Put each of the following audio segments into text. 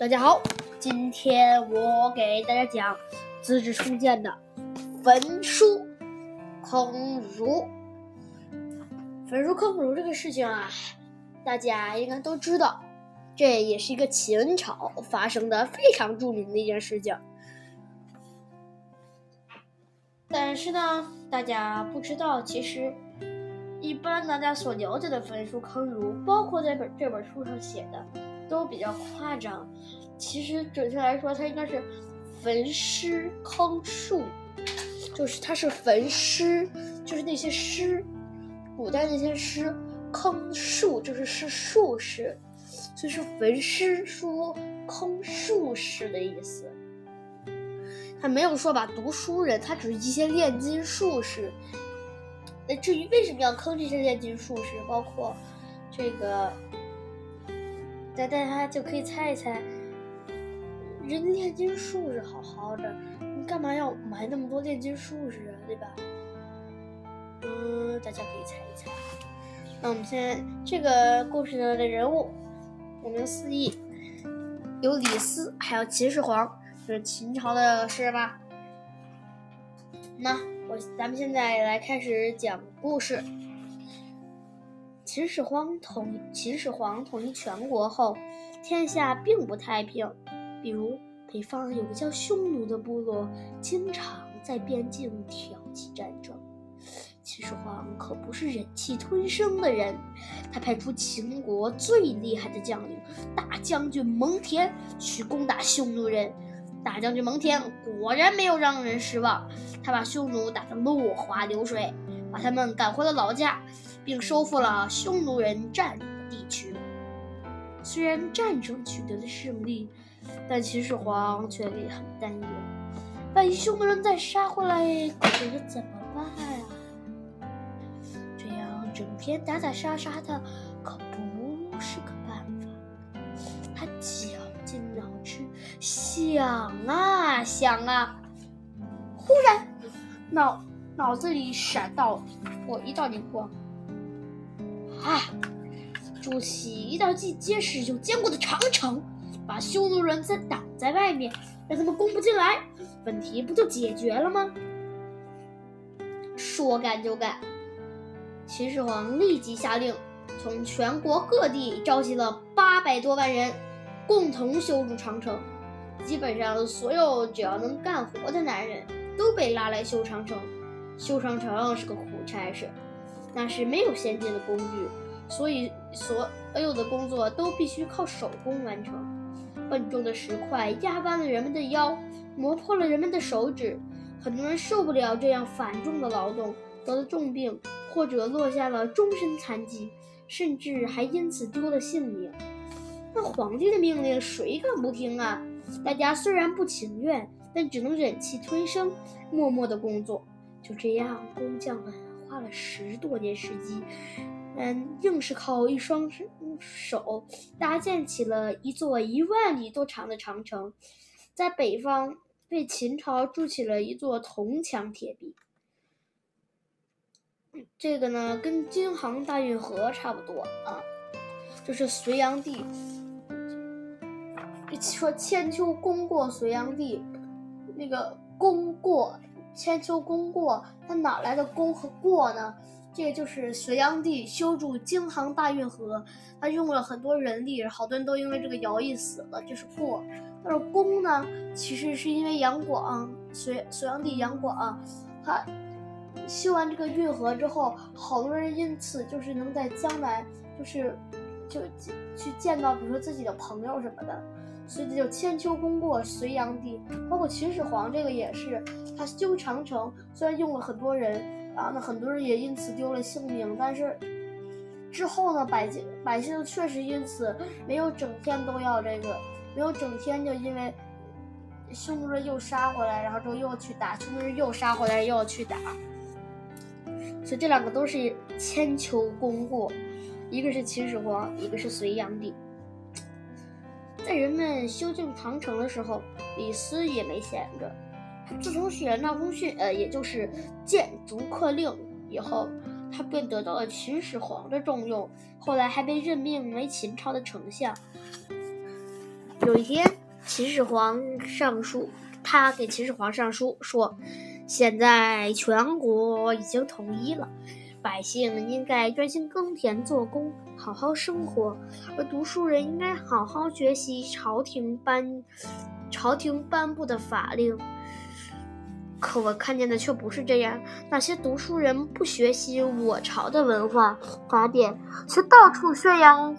大家好，今天我给大家讲《资治通鉴》的焚书坑儒。焚书坑儒这个事情啊，大家应该都知道，这也是一个秦朝发生的非常著名的一件事情。但是呢，大家不知道，其实一般大家所了解的焚书坑儒，包括在本这本书上写的，都比较夸张。其实准确来说，它应该是焚诗坑术，就是它是焚诗，就是那些诗。古代那些诗，坑术就是是术士，所以是焚诗书坑术士的意思。他没有说把读书人，他只是一些炼金术士。那至于为什么要坑这些炼金术士，包括这个，大大家就可以猜一猜，人炼金术士好好的，你干嘛要买那么多炼金术士啊？对吧？嗯，大家可以猜一猜。那我们现在这个故事的人物，顾名思义，有李斯，还有秦始皇，就是秦朝的事吧。那我咱们现在来开始讲故事。秦始皇统秦始皇统一全国后，天下并不太平。比如北方有个叫匈奴的部落，经常在边境挑起战争。秦始皇可不是忍气吞声的人，他派出秦国最厉害的将领大将军蒙恬去攻打匈奴人。大将军蒙恬果然没有让人失望，他把匈奴打得落花流水，把他们赶回了老家，并收复了匈奴人占领的地区。虽然战争取得了胜利，但秦始皇却也很担忧：万一匈奴人再杀回来，可怎么办啊？这样？整天打打杀杀的，可不是个办法。他绞尽脑汁想啊想啊，忽然脑脑子里闪到我一道灵光，筑起一道既结实又坚固的长城，把匈奴人再挡在外面，让他们攻不进来，问题不就解决了吗？说干就干。秦始皇立即下令，从全国各地召集了八百多万人，共同修筑长城。基本上所有只要能干活的男人都被拉来修长城。修长城是个苦差事，那是没有先进的工具，所以所有的工作都必须靠手工完成。笨重的石块压弯了人们的腰，磨破了人们的手指，很多人受不了这样繁重的劳动，得了重病。或者落下了终身残疾，甚至还因此丢了性命。那皇帝的命令谁敢不听啊？大家虽然不情愿，但只能忍气吞声，默默的工作。就这样，工匠们花了十多年时间，人，硬是靠一双手搭建起了一座一万里多长的长城，在北方为秦朝筑起了一座铜墙铁壁。这个呢，跟京杭大运河差不多啊。这是隋炀帝，说千秋功过隋炀帝，那个功过，千秋功过，他哪来的功和过呢？这个就是隋炀帝修筑京杭大运河，他用了很多人力，好多人都因为这个徭役死了，这是过。但是功呢，其实是因为杨广，隋隋炀帝杨广，他。修完这个运河之后，好多人因此就是能在江南，就是就去见到，比如说自己的朋友什么的，所以就千秋功过隋炀帝。包括秦始皇这个也是，他修长城虽然用了很多人啊，那很多人也因此丢了性命，但是之后呢，百姓百姓确实因此没有整天都要这个，没有整天就因为匈奴人又杀回来，然后之后又去打，匈奴人又杀回来又要去打。所以这两个都是千秋功过，一个是秦始皇，一个是隋炀帝。在人们修建长城的时候，李斯也没闲着。自从写了那封信，呃，也就是谏逐客令以后，他便得到了秦始皇的重用，后来还被任命为秦朝的丞相。有一天，秦始皇上书，他给秦始皇上书说：“现在全国已经统一了，百姓应该专心耕田做工，好好生活；而读书人应该好好学习朝廷颁朝廷颁布的法令。”可我看见的却不是这样，那些读书人不学习我朝的文化法典，却到处宣扬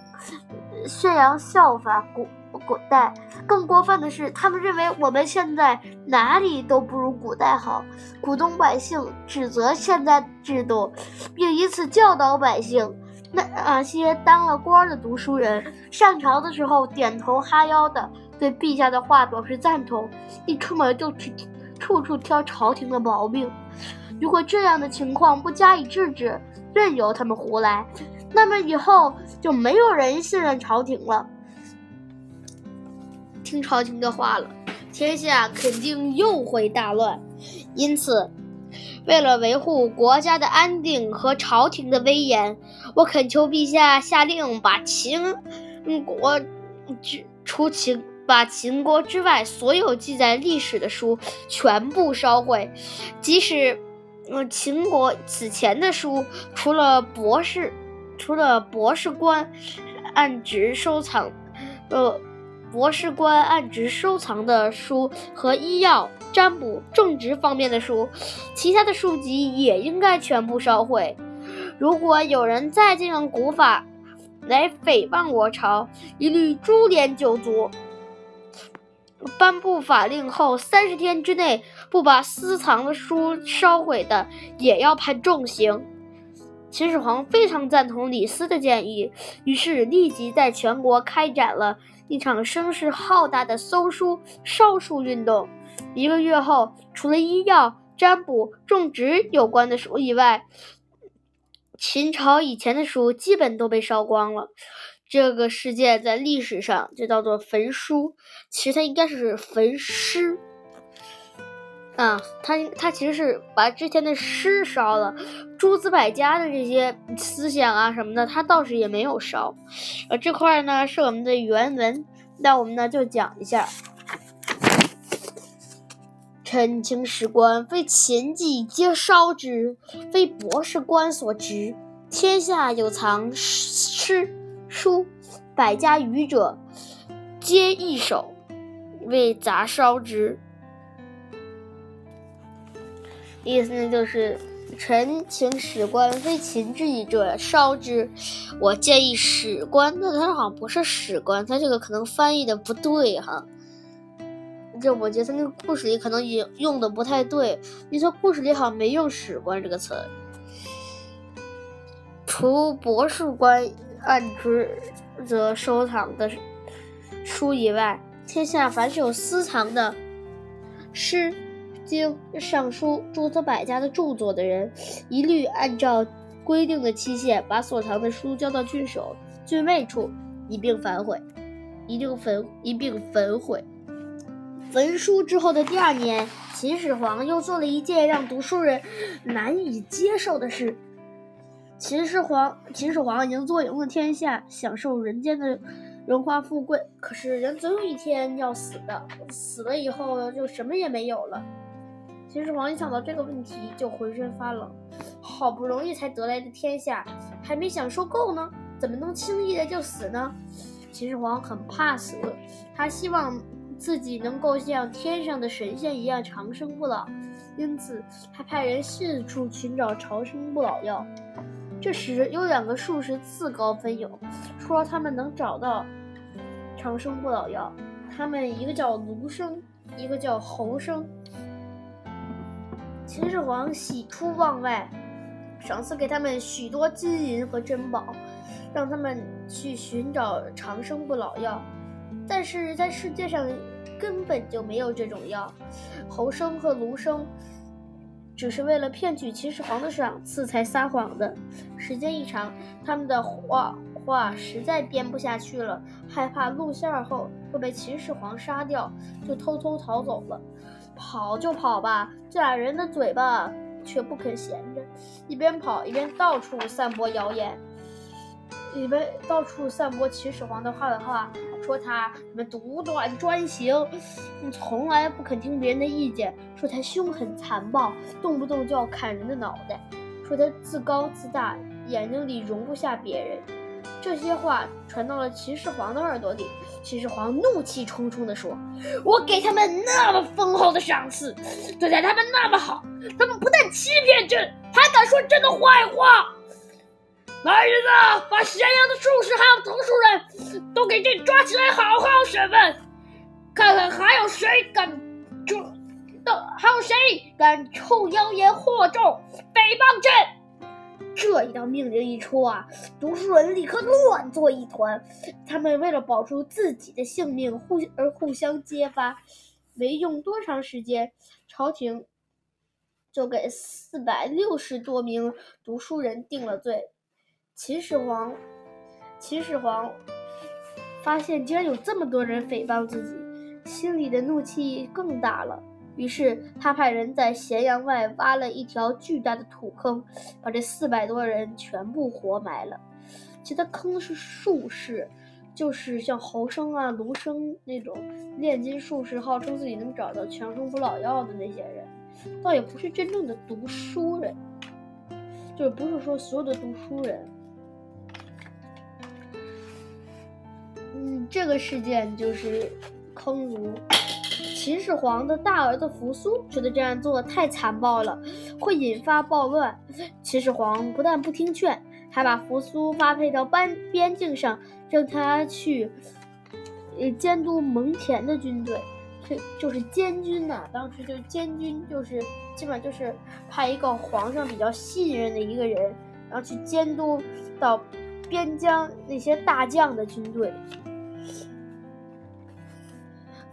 宣扬效法古古代。更过分的是，他们认为我们现在哪里都不如古代好，鼓动百姓指责现在制度，并以此教导百姓。那那些当了官的读书人，上朝的时候点头哈腰的，对陛下的话表示赞同，一出门就去。处处挑朝廷的毛病，如果这样的情况不加以制止，任由他们胡来，那么以后就没有人信任朝廷了，听朝廷的话了，天下肯定又会大乱。因此，为了维护国家的安定和朝廷的威严，我恳求陛下下令把秦国除秦。把秦国之外所有记载历史的书全部烧毁，即使，嗯，秦国此前的书，除了博士，除了博士官按职收藏，呃，博士官按职收藏的书和医药、占卜、种植方面的书，其他的书籍也应该全部烧毁。如果有人再借用古法来诽谤我朝，一律株连九族。颁布法令后三十天之内不把私藏的书烧毁的，也要判重刑。秦始皇非常赞同李斯的建议，于是立即在全国开展了一场声势浩大的搜书烧书运动。一个月后，除了医药、占卜、种植有关的书以外，秦朝以前的书基本都被烧光了。这个事件在历史上就叫做焚书，其实它应该是焚诗啊，它它其实是把之前的诗烧了，诸子百家的这些思想啊什么的，它倒是也没有烧。呃，这块呢是我们的原文，那我们呢就讲一下：臣请史官非秦记皆烧之，非博士官所执。天下有藏诗。书百家语者，皆一手为杂烧之。意思呢，就是臣请史官非秦之义者烧之。我建议史官，那他好像不是史官，他这个可能翻译的不对哈。这我觉得那个故事里可能也用的不太对。你说故事里好像没用史官这个词，除博士官。按职责收藏的书以外，天下凡是有私藏的诗经、尚书、诸子百家的著作的人，一律按照规定的期限，把所藏的书交到郡守、郡尉处，一并反悔，一并焚一并焚毁。焚书之后的第二年，秦始皇又做了一件让读书人难以接受的事。秦始皇，秦始皇已经坐拥了天下，享受人间的荣华富贵。可是人总有一天要死的，死了以后就什么也没有了。秦始皇一想到这个问题，就浑身发冷。好不容易才得来的天下，还没享受够呢，怎么能轻易的就死呢？秦始皇很怕死，他希望自己能够像天上的神仙一样长生不老，因此他派人四处寻找长生不老药。这时有两个术士自告奋勇，说他们能找到长生不老药。他们一个叫卢生，一个叫侯生。秦始皇喜出望外，赏赐给他们许多金银和珍宝，让他们去寻找长生不老药。但是在世界上根本就没有这种药。侯生和卢生。只是为了骗取秦始皇的赏赐才撒谎的。时间一长，他们的话话实在编不下去了，害怕露馅后会被秦始皇杀掉，就偷偷逃走了。跑就跑吧，这俩人的嘴巴却不肯闲着，一边跑一边到处散播谣言，一边到处散播秦始皇的坏话，说他什么独断专行，从来不肯听别人的意见，说他凶狠残暴，动不动就要砍人的脑袋，说他自高自大，眼睛里容不下别人。这些话传到了秦始皇的耳朵里，秦始皇怒气冲冲地说：“我给他们那么丰厚的赏赐，对待他们那么好，他们不但欺骗朕，还敢说朕的坏话。来人啊，把咸阳的术士还有读书人都给朕抓起来，好好审问，看看还有谁敢这，还有谁敢臭妖言惑众，诽谤朕。”这一道命令一出啊，读书人立刻乱作一团。他们为了保住自己的性命，互而互相揭发。没用多长时间，朝廷就给四百六十多名读书人定了罪。秦始皇，秦始皇发现竟然有这么多人诽谤自己，心里的怒气更大了。于是他派人在咸阳外挖了一条巨大的土坑，把这四百多人全部活埋了。其实他坑是术士，就是像侯生啊、卢生那种炼金术士，号称自己能找到长生不老药的那些人，倒也不是真正的读书人，就是不是说所有的读书人。嗯，这个事件就是坑儒。秦始皇的大儿子扶苏觉得这样做太残暴了，会引发暴乱。秦始皇不但不听劝，还把扶苏发配到边边境上，让他去呃监督蒙恬的军队，这就是监军呐。当时就监军就是基本上就是派一个皇上比较信任的一个人，然后去监督到边疆那些大将的军队。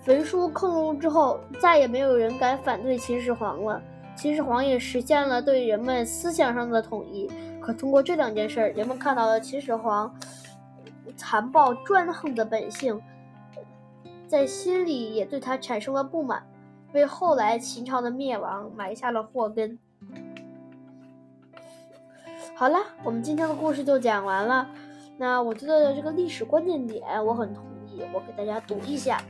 焚书坑儒之后，再也没有人敢反对秦始皇了。秦始皇也实现了对人们思想上的统一。可通过这两件事，人们看到了秦始皇残暴专横的本性，在心里也对他产生了不满，为后来秦朝的灭亡埋下了祸根。好了，我们今天的故事就讲完了。那我觉得这个历史关键点，我很同意，我给大家读一下。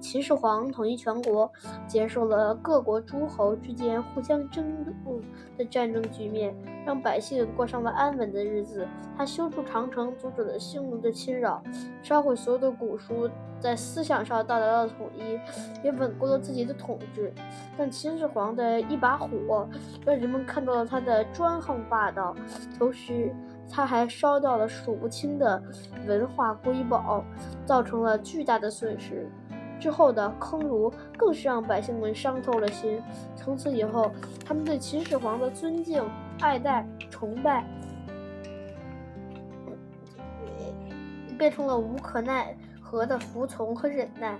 秦始皇统一全国，结束了各国诸侯之间互相争夺的战争局面，让百姓过上了安稳的日子。他修筑长城，阻止了匈奴的侵扰，烧毁所有的古书，在思想上到达了统一，也稳固了自己的统治。但秦始皇的一把火，让人们看到了他的专横霸道，同时他还烧掉了数不清的文化瑰宝，造成了巨大的损失。之后的坑儒更是让百姓们伤透了心。从此以后，他们对秦始皇的尊敬、爱戴、崇拜，变成了无可奈何的服从和忍耐。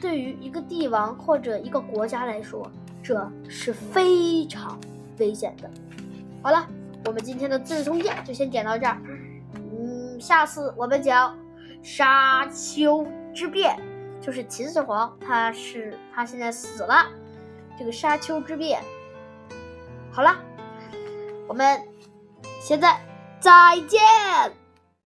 对于一个帝王或者一个国家来说，这是非常危险的。好了，我们今天的《资治通鉴》就先讲到这儿。嗯，下次我们讲沙丘之变。就是秦始皇，他是他现在死了，这个沙丘之变。好了，我们现在再见。